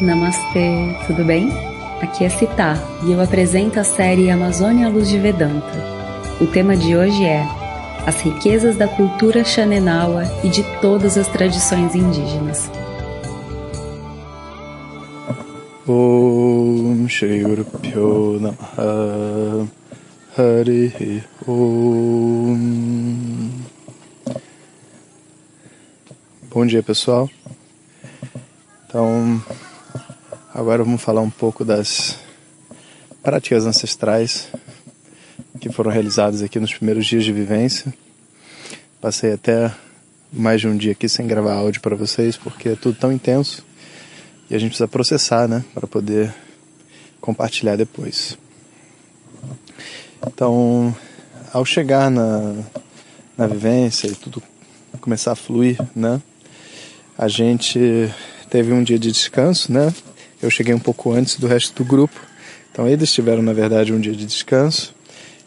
Namastê, tudo bem? Aqui é Citá e eu apresento a série Amazônia à Luz de Vedanta. O tema de hoje é As riquezas da cultura Xanenawa e de todas as tradições indígenas. Om Shri Guru Pyo Namaha Hari Om Bom dia pessoal. Então, agora vamos falar um pouco das práticas ancestrais que foram realizadas aqui nos primeiros dias de vivência. Passei até mais de um dia aqui sem gravar áudio para vocês porque é tudo tão intenso e a gente precisa processar, né, para poder compartilhar depois. Então, ao chegar na, na vivência e tudo começar a fluir, né, a gente teve um dia de descanso, né? Eu cheguei um pouco antes do resto do grupo, então eles tiveram, na verdade, um dia de descanso.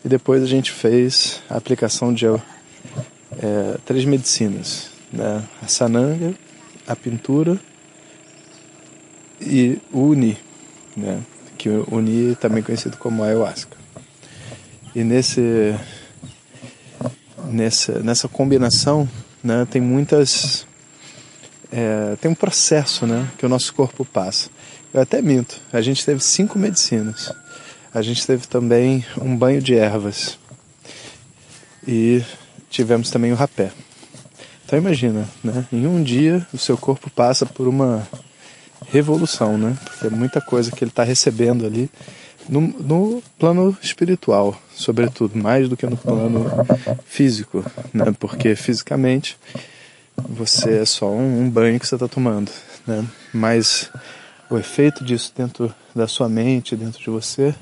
E depois a gente fez a aplicação de é, três medicinas, né? A sananga, a pintura e o uni, né? Que o uni também conhecido como ayahuasca. E nesse, nessa, nessa combinação, né? Tem muitas é, tem um processo né, que o nosso corpo passa. Eu até minto, a gente teve cinco medicinas. A gente teve também um banho de ervas. E tivemos também o rapé. Então imagina, né? Em um dia o seu corpo passa por uma revolução, né? Porque é muita coisa que ele está recebendo ali no, no, plano espiritual, sobretudo, mais do que no plano físico, né? Porque fisicamente você é só um, um banho que você está tomando, né? Mas o efeito disso dentro da sua mente, dentro de você,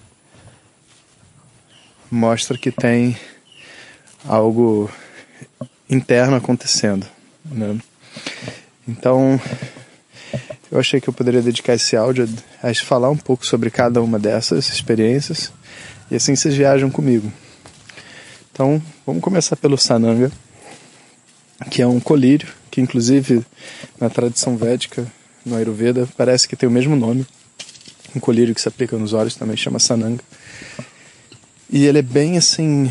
mostra que tem algo interno acontecendo, né? Então, eu achei que eu poderia dedicar esse áudio a, falar um pouco sobre cada uma dessas experiências e assim vocês viajam comigo. Então, vamos começar pelo Sananga que é um colírio, que inclusive na tradição védica, no Ayurveda, parece que tem o mesmo nome. Um colírio que se aplica nos olhos também chama Sananga. E ele é bem assim.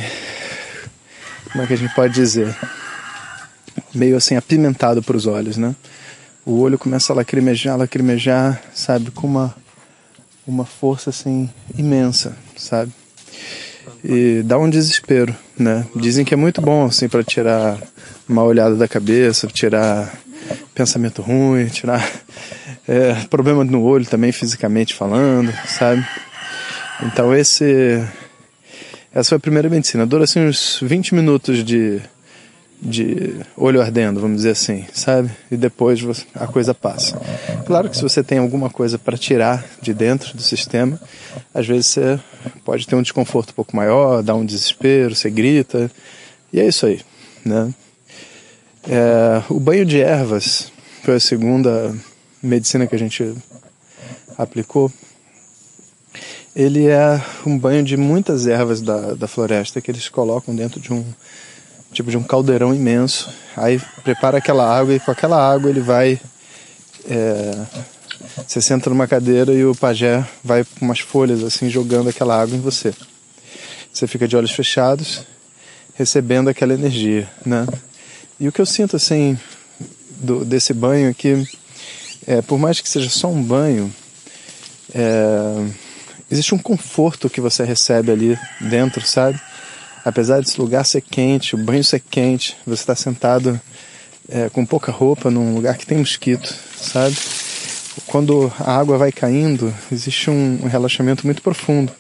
Como é que a gente pode dizer? Meio assim apimentado para os olhos, né? O olho começa a lacrimejar, lacrimejar, sabe? Com uma, uma força assim imensa, sabe? E dá um desespero, né? Dizem que é muito bom assim para tirar uma olhada da cabeça, tirar pensamento ruim, tirar é, problema no olho também fisicamente falando, sabe? Então esse essa foi a primeira medicina. Dura assim uns 20 minutos de, de olho ardendo, vamos dizer assim, sabe? E depois a coisa passa. Claro que se você tem alguma coisa para tirar de dentro do sistema, às vezes você pode ter um desconforto um pouco maior, dá um desespero, você grita, e é isso aí, né? É, o banho de ervas foi a segunda medicina que a gente aplicou. Ele é um banho de muitas ervas da, da floresta que eles colocam dentro de um tipo de um caldeirão imenso. Aí prepara aquela água e com aquela água ele vai. É, você senta numa cadeira e o pajé vai com umas folhas assim jogando aquela água em você. Você fica de olhos fechados, recebendo aquela energia, né? E o que eu sinto assim do, desse banho aqui, é, por mais que seja só um banho, é, existe um conforto que você recebe ali dentro, sabe? Apesar desse lugar ser quente, o banho ser quente, você está sentado é, com pouca roupa num lugar que tem mosquito, sabe? Quando a água vai caindo, existe um, relaxamento muito profundo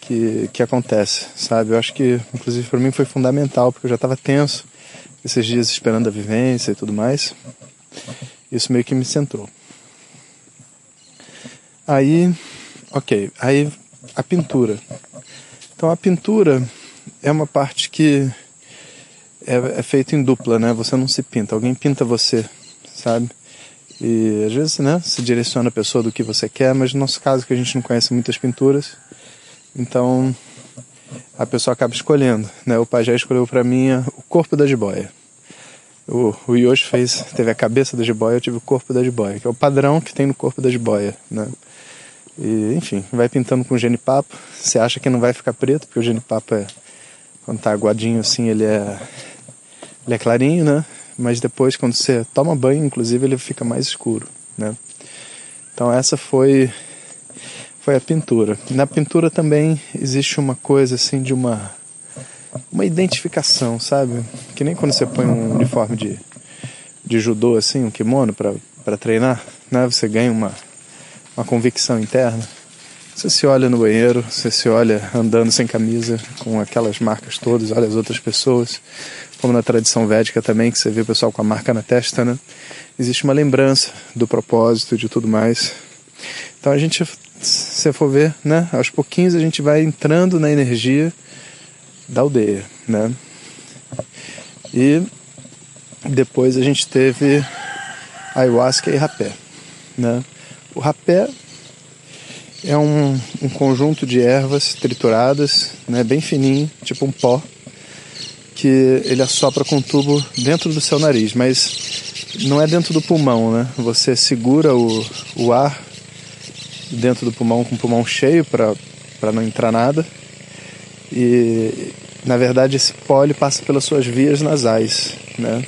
que, que acontece, sabe? Eu acho que, inclusive, para mim foi fundamental, porque eu já estava tenso esses dias esperando a vivência e tudo mais. Isso meio que me centrou. Aí, ok, aí a pintura. Então a pintura é uma parte que é, é feita em dupla, né? Você não se pinta, alguém pinta você, sabe? E às vezes, né, se direciona a pessoa do que você quer, mas no nosso caso que a gente não conhece muitas pinturas, então a pessoa acaba escolhendo, né? O pai já escolheu para mim o corpo da jiboia. O, o Yoshi fez, teve a cabeça da jiboia, eu tive o corpo da jiboia, que é o padrão que tem no corpo da jiboia, né? E, enfim, vai pintando com genipapo. Você acha que não vai ficar preto, porque o genipapo é, quando tá aguadinho assim, ele é, ele é clarinho, né? Mas depois, quando você toma banho, inclusive, ele fica mais escuro, né? Então essa foi foi a pintura. Na pintura também existe uma coisa assim de uma uma identificação, sabe? Que nem quando você põe um uniforme de, de judô, assim, um kimono para treinar, né? Você ganha uma, uma convicção interna. Você se olha no banheiro, você se olha andando sem camisa, com aquelas marcas todas, olha as outras pessoas, como na tradição védica também, que você vê o pessoal com a marca na testa, né? Existe uma lembrança do propósito e de tudo mais. Então a gente, se for ver, né? Aos pouquinhos a gente vai entrando na energia da aldeia, né? E depois a gente teve ayahuasca e rapé, né? O rapé é um, um conjunto de ervas trituradas, né, bem fininho, tipo um pó, que ele assopra com um tubo dentro do seu nariz, mas não é dentro do pulmão, né? Você segura o, o ar dentro do pulmão com o pulmão cheio para não entrar nada e na verdade esse pó passa pelas suas vias nasais, né?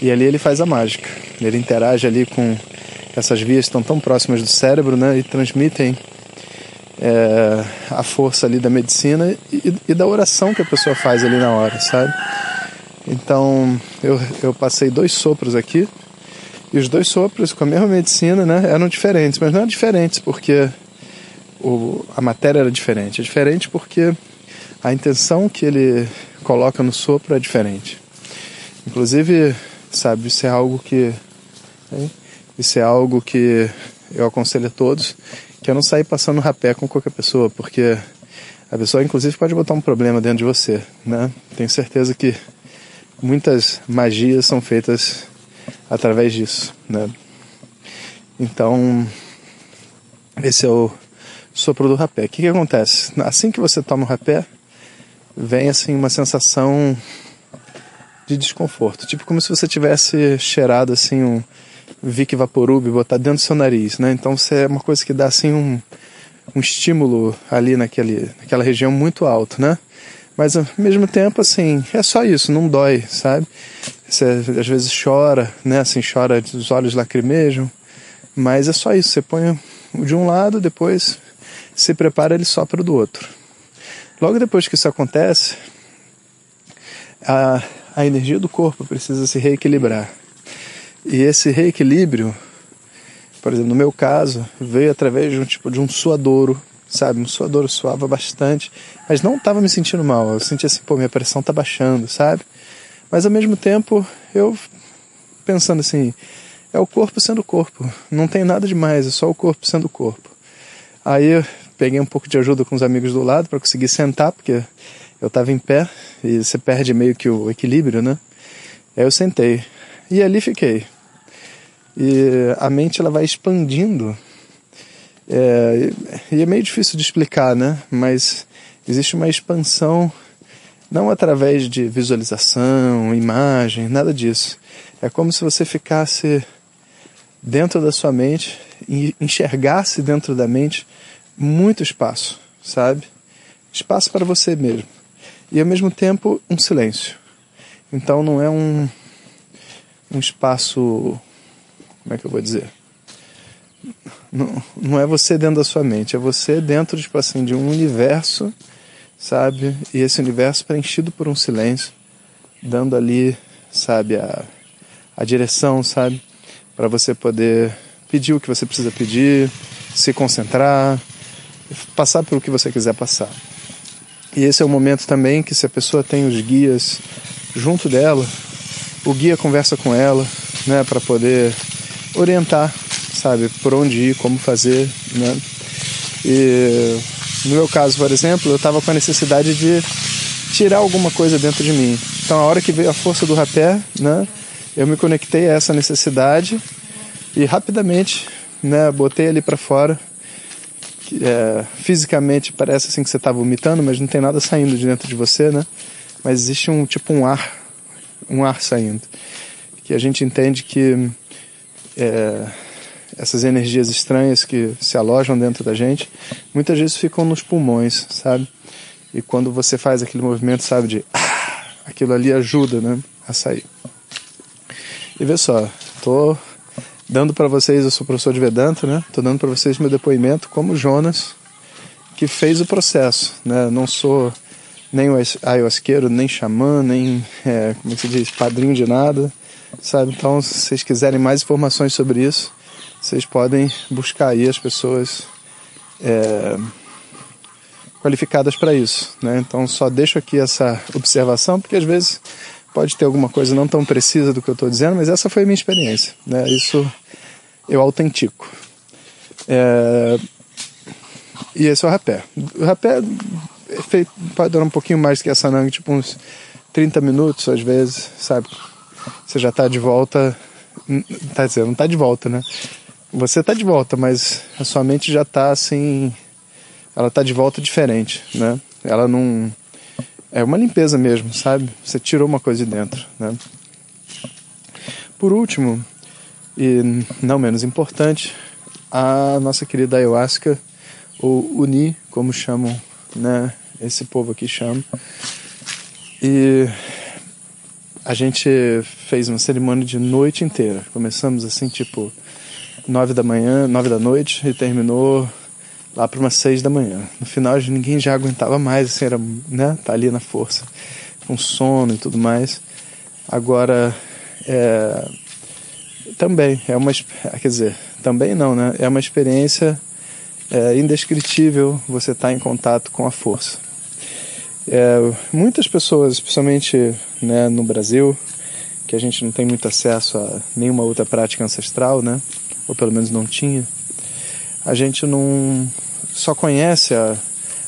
E ali ele faz a mágica. Ele interage ali com essas vias que estão tão próximas do cérebro, né? E transmitem é, a força ali da medicina e, e, da oração que a pessoa faz ali na hora, sabe? Então eu, eu passei dois sopros aqui e os dois sopros com a mesma medicina, né? Eram diferentes, mas não eram diferentes porque o, a matéria era diferente. É diferente porque a intenção que ele coloca no sopro é diferente. Inclusive, sabe, isso é algo que hein? isso é algo que eu aconselho a todos, que é não sair passando rapé com qualquer pessoa, porque a pessoa inclusive pode botar um problema dentro de você, né? Tenho certeza que muitas magias são feitas através disso, né? Então, esse é o sopro do rapé. O que, que acontece? Assim que você toma o rapé, vem assim uma sensação de desconforto, tipo como se você tivesse cheirado assim um Vic Vaporub botar dentro do seu nariz, né? Então você é uma coisa que dá assim um, um estímulo ali naquele, naquela região muito alto, né? Mas ao mesmo tempo, assim, é só isso, não dói, sabe? Você às vezes chora, né? Assim, chora, os olhos lacrimejam, mas é só isso. Você põe de um lado, depois se prepara, ele sopra do outro. Logo depois que isso acontece, a, a energia do corpo precisa se reequilibrar. E esse reequilíbrio, por exemplo, no meu caso, veio através de um tipo de um suadouro, sabe? Um suadouro suava bastante, mas não estava me sentindo mal. Eu sentia assim, pô, minha pressão tá baixando, sabe? Mas ao mesmo tempo, eu pensando assim, é o corpo sendo corpo. Não tem nada demais, é só o corpo sendo corpo. Aí peguei um pouco de ajuda com os amigos do lado para conseguir sentar, porque eu estava em pé e você perde meio que o equilíbrio, né? Aí eu sentei e ali fiquei. E a mente ela vai expandindo. É, e é meio difícil de explicar, né? Mas existe uma expansão não através de visualização, imagem, nada disso. É como se você ficasse dentro da sua mente e enxergasse dentro da mente muito espaço, sabe? Espaço para você mesmo. E ao mesmo tempo um silêncio. Então não é um, um espaço. Como é que eu vou dizer? Não, não é você dentro da sua mente, é você dentro tipo assim, de um universo, sabe? E esse universo preenchido por um silêncio, dando ali, sabe, a, a direção, sabe? Para você poder pedir o que você precisa pedir, se concentrar, passar pelo que você quiser passar. E esse é o momento também que se a pessoa tem os guias junto dela, o guia conversa com ela, né, para poder orientar, sabe, por onde ir, como fazer, né? E no meu caso, por exemplo, eu estava com a necessidade de tirar alguma coisa dentro de mim. Então, a hora que veio a força do rapé, né, eu me conectei a essa necessidade e rapidamente, né, botei ali para fora é, fisicamente parece assim que você está vomitando, mas não tem nada saindo de dentro de você, né? Mas existe um tipo um ar, um ar saindo, que a gente entende que é, essas energias estranhas que se alojam dentro da gente, muitas vezes ficam nos pulmões, sabe? E quando você faz aquele movimento, sabe, de ah, aquilo ali ajuda, né, a sair. E vê só, tô dando para vocês, eu sou professor de Vedanta, né? Tô dando para vocês meu depoimento como Jonas, que fez o processo, né? Não sou nem ayahuasqueiro, nem xamã, nem, é, como é se diz, padrinho de nada, sabe? Então, se vocês quiserem mais informações sobre isso, vocês podem buscar aí as pessoas é, qualificadas para isso, né? Então, só deixo aqui essa observação, porque às vezes pode ter alguma coisa não tão precisa do que eu estou dizendo, mas essa foi a minha experiência, né? Isso eu autentico. É, e esse é o rapé. O rapé é feito, pode durar um pouquinho mais que essa nang, tipo uns 30 minutos às vezes, sabe? Você já está de volta, tá dizendo, não está de volta, né? Você está de volta, mas a sua mente já está assim, ela está de volta diferente, né? Ela não é uma limpeza mesmo, sabe? Você tirou uma coisa de dentro, né? Por último, e não menos importante, a nossa querida ayahuasca, ou uni, como chamam né? Esse povo aqui chama. E a gente fez uma cerimônia de noite inteira. Começamos assim, tipo, nove da manhã, nove da noite e terminou lá para umas seis da manhã. No final ninguém já aguentava mais, assim, era, né? Tá ali na força, com sono e tudo mais. Agora, é, também é uma, quer dizer, também não, né? É uma experiência é indescritível você estar tá em contato com a força. É, muitas pessoas, especialmente né, no Brasil, que a gente não tem muito acesso a nenhuma outra prática ancestral, né? Ou pelo menos não tinha. A gente não só conhece a,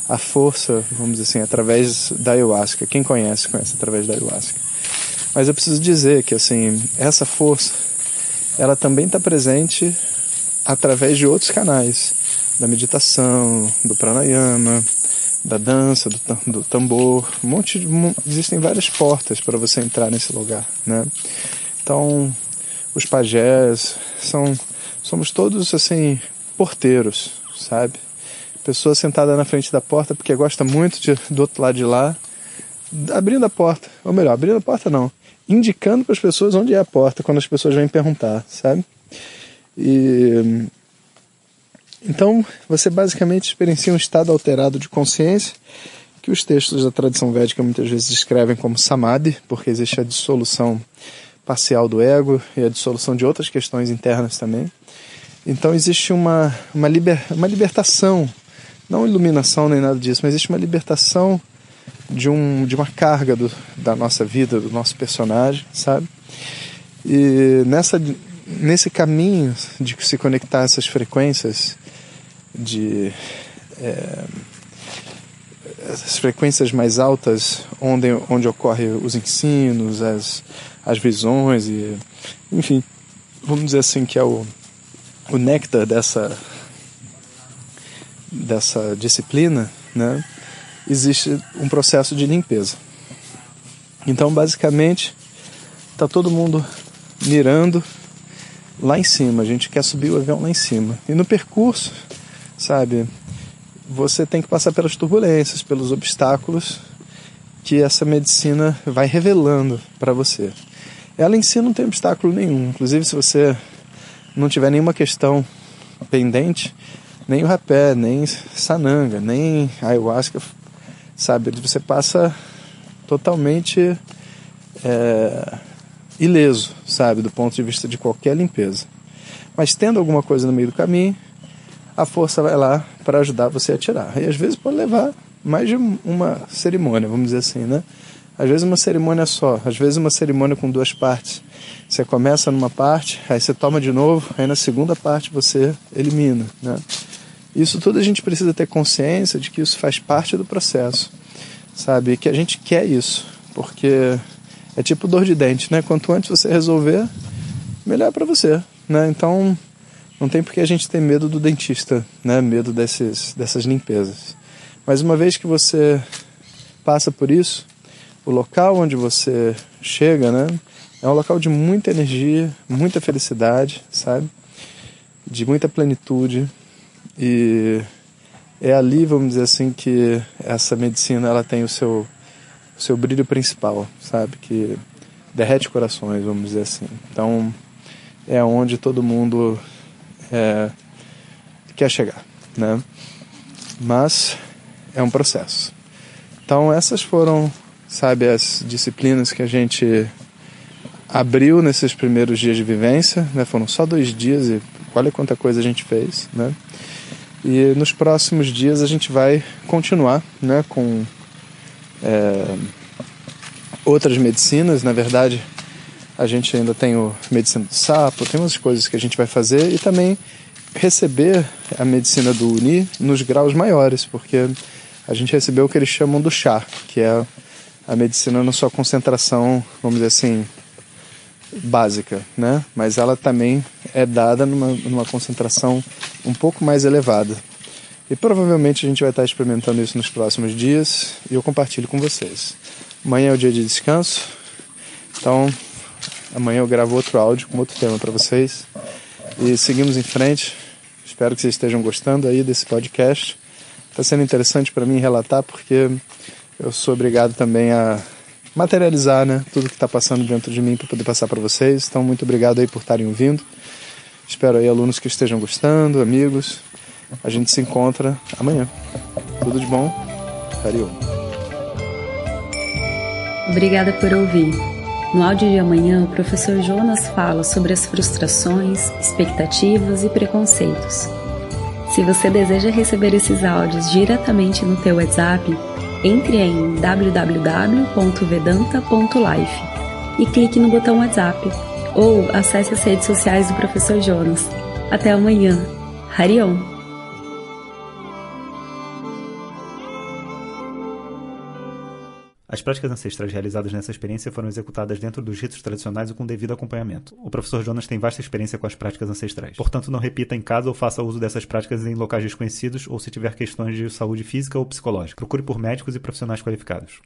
a força, vamos dizer assim, através da ayahuasca. Quem conhece, conhece através da ayahuasca. Mas eu preciso dizer que assim, essa força, ela também está presente através de outros canais da meditação, do pranayama, da dança, do, do tambor, um monte de, existem várias portas para você entrar nesse lugar, né? Então, os pajés são somos todos assim porteiros, sabe? Pessoa sentada na frente da porta porque gosta muito de, do outro lado de lá, abrindo a porta, ou melhor, abrindo a porta não, indicando para as pessoas onde é a porta quando as pessoas vêm perguntar, sabe? E então, você basicamente experiencia um estado alterado de consciência que os textos da tradição védica muitas vezes descrevem como samadhi, porque existe a dissolução parcial do ego e a dissolução de outras questões internas também. Então existe uma, uma, liber, uma libertação, não iluminação nem nada disso, mas existe uma libertação de, um, de uma carga do, da nossa vida, do nosso personagem, sabe? E nessa, nesse caminho de se conectar a essas frequências de é, as frequências mais altas onde, onde ocorrem os ensinos, as, as visões e enfim, vamos dizer assim que é o, o néctar dessa dessa disciplina, né? Existe um processo de limpeza. Então, basicamente, está todo mundo mirando lá em cima. A gente quer subir o avião lá em cima. E no percurso sabe? Você tem que passar pelas turbulências, pelos obstáculos que essa medicina vai revelando para você. Ela em si não tem obstáculo nenhum. Inclusive, se você não tiver nenhuma questão pendente, nem o rapé, nem sananga, nem ayahuasca, sabe? Você passa totalmente é, ileso, sabe? Do ponto de vista de qualquer limpeza. Mas tendo alguma coisa no meio do caminho, a força vai lá para ajudar você a tirar. E às vezes pode levar mais de uma cerimônia, vamos dizer assim, né? Às vezes uma cerimônia só, às vezes uma cerimônia com duas partes. Você começa numa parte, aí você toma de novo, aí na segunda parte você elimina, né? Isso tudo a gente precisa ter consciência de que isso faz parte do processo, sabe? Que a gente quer isso, porque é tipo dor de dente, né? Quanto antes você resolver, melhor para você, né? Então, não tem porque a gente ter medo do dentista, né? Medo desses, dessas limpezas. Mas uma vez que você passa por isso, o local onde você chega, né? É um local de muita energia, muita felicidade, sabe? De muita plenitude e é ali, vamos dizer assim, que essa medicina ela tem o seu o seu brilho principal, sabe? Que derrete corações, vamos dizer assim. Então é onde todo mundo é, quer chegar, né? Mas é um processo. Então essas foram, sabe, as disciplinas que a gente abriu nesses primeiros dias de vivência, né? Foram só dois dias e olha quanta coisa a gente fez, né? E nos próximos dias a gente vai continuar, né? Com é, outras medicinas, na verdade, a gente ainda tem o medicina do sapo, tem umas coisas que a gente vai fazer e também receber a medicina do Uni nos graus maiores, porque a gente recebeu o que eles chamam do chá, que é a medicina na sua concentração, vamos dizer assim, básica, né? Mas ela também é dada numa, numa concentração um pouco mais elevada. E provavelmente a gente vai estar experimentando isso nos próximos dias e eu compartilho com vocês. Amanhã é o dia de descanso, então Amanhã eu gravo outro áudio com outro tema para vocês. E seguimos em frente. Espero que vocês estejam gostando aí desse podcast. Está sendo interessante para mim relatar porque eu sou obrigado também a materializar, né, tudo que está passando dentro de mim para poder passar para vocês. Então muito obrigado aí por estarem ouvindo. Espero aí alunos que estejam gostando, amigos. A gente se encontra amanhã. Tudo de bom. Carinho. Obrigada por ouvir. No áudio de amanhã, o professor Jonas fala sobre as frustrações, expectativas e preconceitos. Se você deseja receber esses áudios diretamente no teu WhatsApp, entre em www.vedanta.life e clique no botão WhatsApp ou acesse as redes sociais do professor Jonas. Até amanhã. Harion! As práticas ancestrais realizadas nessa experiência foram executadas dentro dos ritos tradicionais e com devido acompanhamento. O professor Jonas tem vasta experiência com as práticas ancestrais. Portanto, não repita em casa ou faça uso dessas práticas em locais desconhecidos ou se tiver questões de saúde física ou psicológica. Procure por médicos e profissionais qualificados.